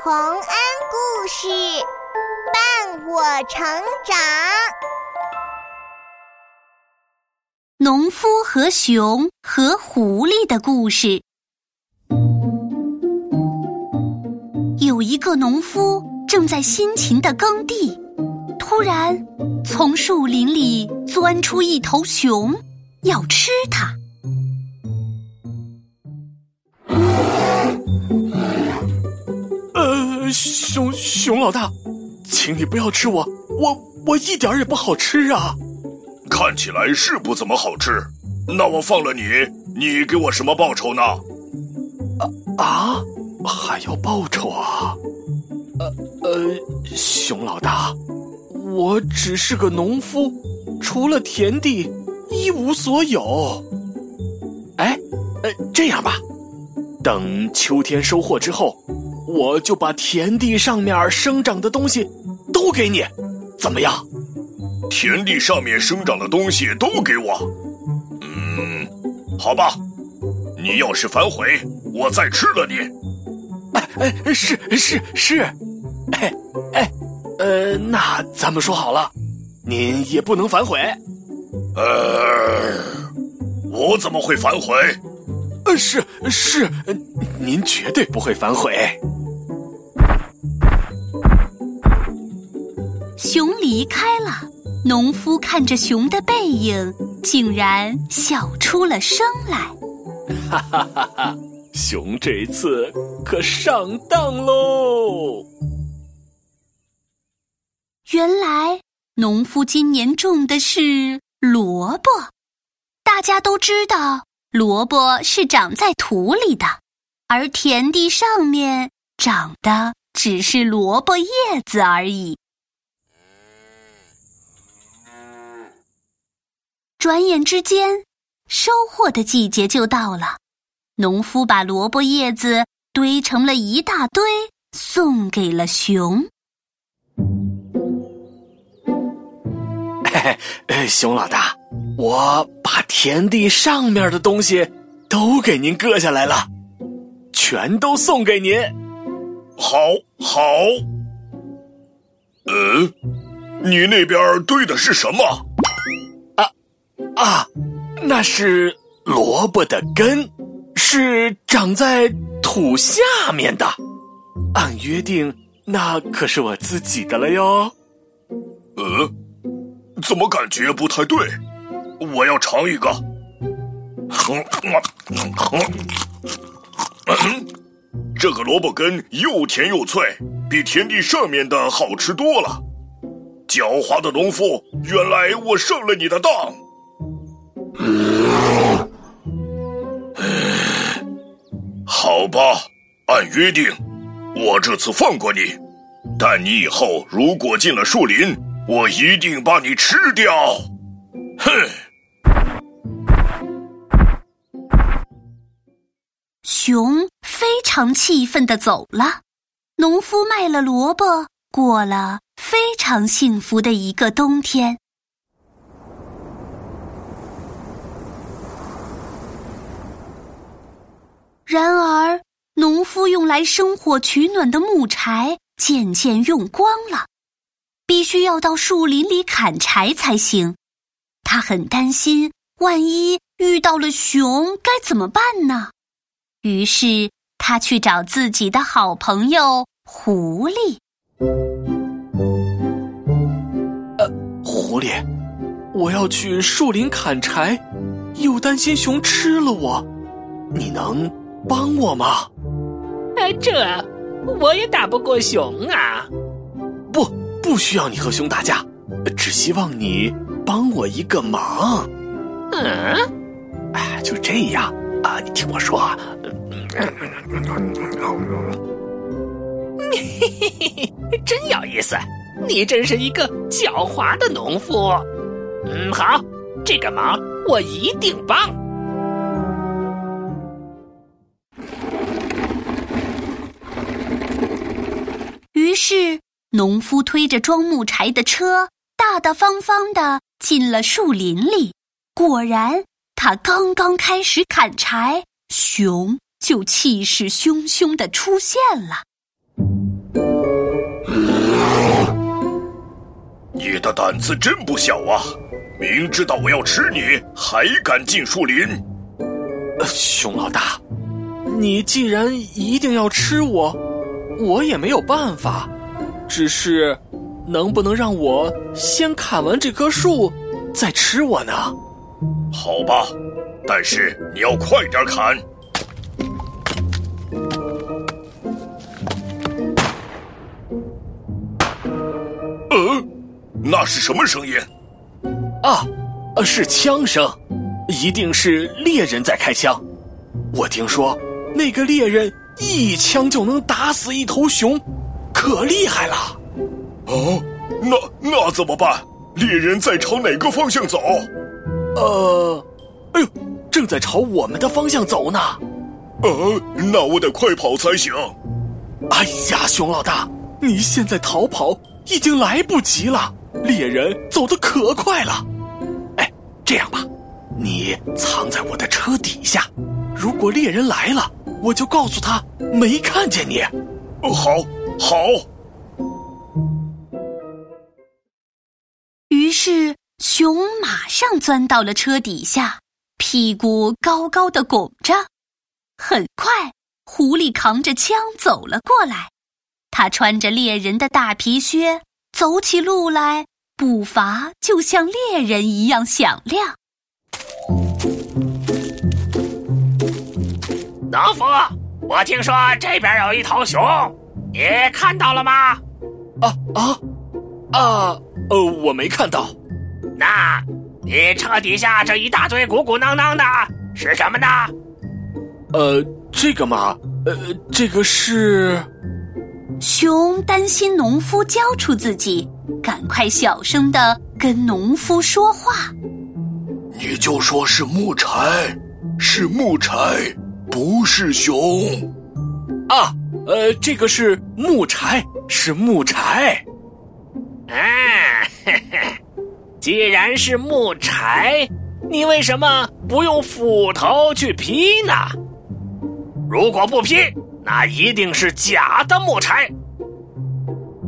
洪恩故事伴我成长。农夫和熊和狐狸的故事。有一个农夫正在辛勤的耕地，突然从树林里钻出一头熊，要吃它。熊熊老大，请你不要吃我，我我一点也不好吃啊！看起来是不怎么好吃，那我放了你，你给我什么报酬呢？啊啊，还要报酬啊？呃呃，熊老大，我只是个农夫，除了田地一无所有。哎，呃，这样吧，等秋天收获之后。我就把田地上面生长的东西都给你，怎么样？田地上面生长的东西都给我。嗯，好吧。你要是反悔，我再吃了你。哎哎，是是是。哎哎，呃，那咱们说好了，您也不能反悔。呃，我怎么会反悔？呃，是是，您绝对不会反悔。开了，农夫看着熊的背影，竟然笑出了声来。哈哈哈哈！熊这次可上当喽！原来农夫今年种的是萝卜。大家都知道，萝卜是长在土里的，而田地上面长的只是萝卜叶子而已。转眼之间，收获的季节就到了。农夫把萝卜叶子堆成了一大堆，送给了熊。嘿嘿，熊老大，我把田地上面的东西都给您割下来了，全都送给您。好，好。嗯，你那边堆的是什么？啊，那是萝卜的根，是长在土下面的。按约定，那可是我自己的了哟。呃，怎么感觉不太对？我要尝一个。哼哼哼，这个萝卜根又甜又脆，比田地上面的好吃多了。狡猾的农夫，原来我上了你的当。好吧，按约定，我这次放过你，但你以后如果进了树林，我一定把你吃掉。哼！熊非常气愤的走了。农夫卖了萝卜，过了非常幸福的一个冬天。然而，农夫用来生火取暖的木柴渐渐用光了，必须要到树林里砍柴才行。他很担心，万一遇到了熊该怎么办呢？于是他去找自己的好朋友狐狸。呃，狐狸，我要去树林砍柴，又担心熊吃了我，你能？帮我吗？哎，这我也打不过熊啊！不，不需要你和熊打架，只希望你帮我一个忙。嗯，哎，就这样啊！你听我说，嘿嘿嘿嘿，真有意思！你真是一个狡猾的农夫。嗯，好，这个忙我一定帮。是农夫推着装木柴的车大大方方的进了树林里果然他刚刚开始砍柴熊就气势汹汹的出现了。你的胆子真不小啊明知道我要吃你还敢进树林。熊老大你既然一定要吃我我也没有办法。只是，能不能让我先砍完这棵树，再吃我呢？好吧，但是你要快点砍。呃，那是什么声音？啊，是枪声，一定是猎人在开枪。我听说那个猎人一枪就能打死一头熊，可厉害了。哦，那那怎么办？猎人在朝哪个方向走？呃，哎呦，正在朝我们的方向走呢。呃，那我得快跑才行。哎呀，熊老大，你现在逃跑已经来不及了，猎人走得可快了。哎，这样吧，你藏在我的车底下，如果猎人来了，我就告诉他没看见你。哦，好，好。于是熊马上钻到了车底下，屁股高高的拱着。很快，狐狸扛着枪走了过来。他穿着猎人的大皮靴，走起路来步伐就像猎人一样响亮。农夫，我听说这边有一头熊，你看到了吗？啊啊啊！呃，我没看到。那，你车底下这一大堆鼓鼓囊囊的是什么呢？呃，这个嘛，呃，这个是。熊担心农夫交出自己，赶快小声的跟农夫说话。你就说是木柴，是木柴，不是熊。啊，呃，这个是木柴，是木柴。啊，既然是木柴，你为什么不用斧头去劈呢？如果不劈，那一定是假的木柴。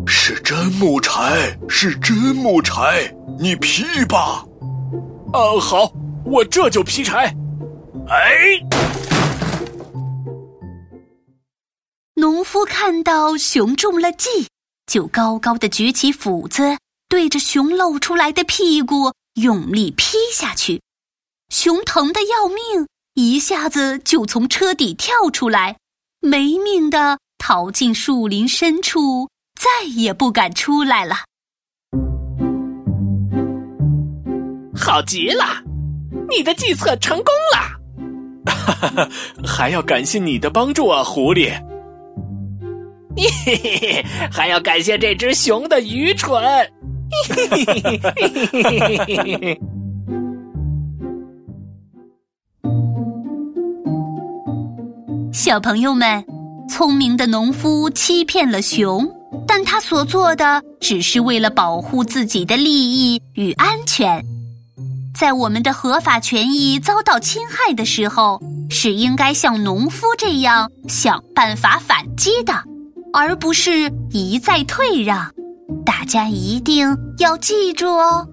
是真木柴，是真木柴，你劈吧。啊，好，我这就劈柴。哎，农夫看到熊中了计，就高高的举起斧子，对着熊露出来的屁股用力劈下去。熊疼得要命。一下子就从车底跳出来，没命的逃进树林深处，再也不敢出来了。好极了，你的计策成功了！哈哈哈，还要感谢你的帮助啊，狐狸！嘿嘿嘿，还要感谢这只熊的愚蠢。嘿嘿嘿嘿嘿嘿嘿。小朋友们，聪明的农夫欺骗了熊，但他所做的只是为了保护自己的利益与安全。在我们的合法权益遭到侵害的时候，是应该像农夫这样想办法反击的。而不是一再退让。大家一定要记住哦。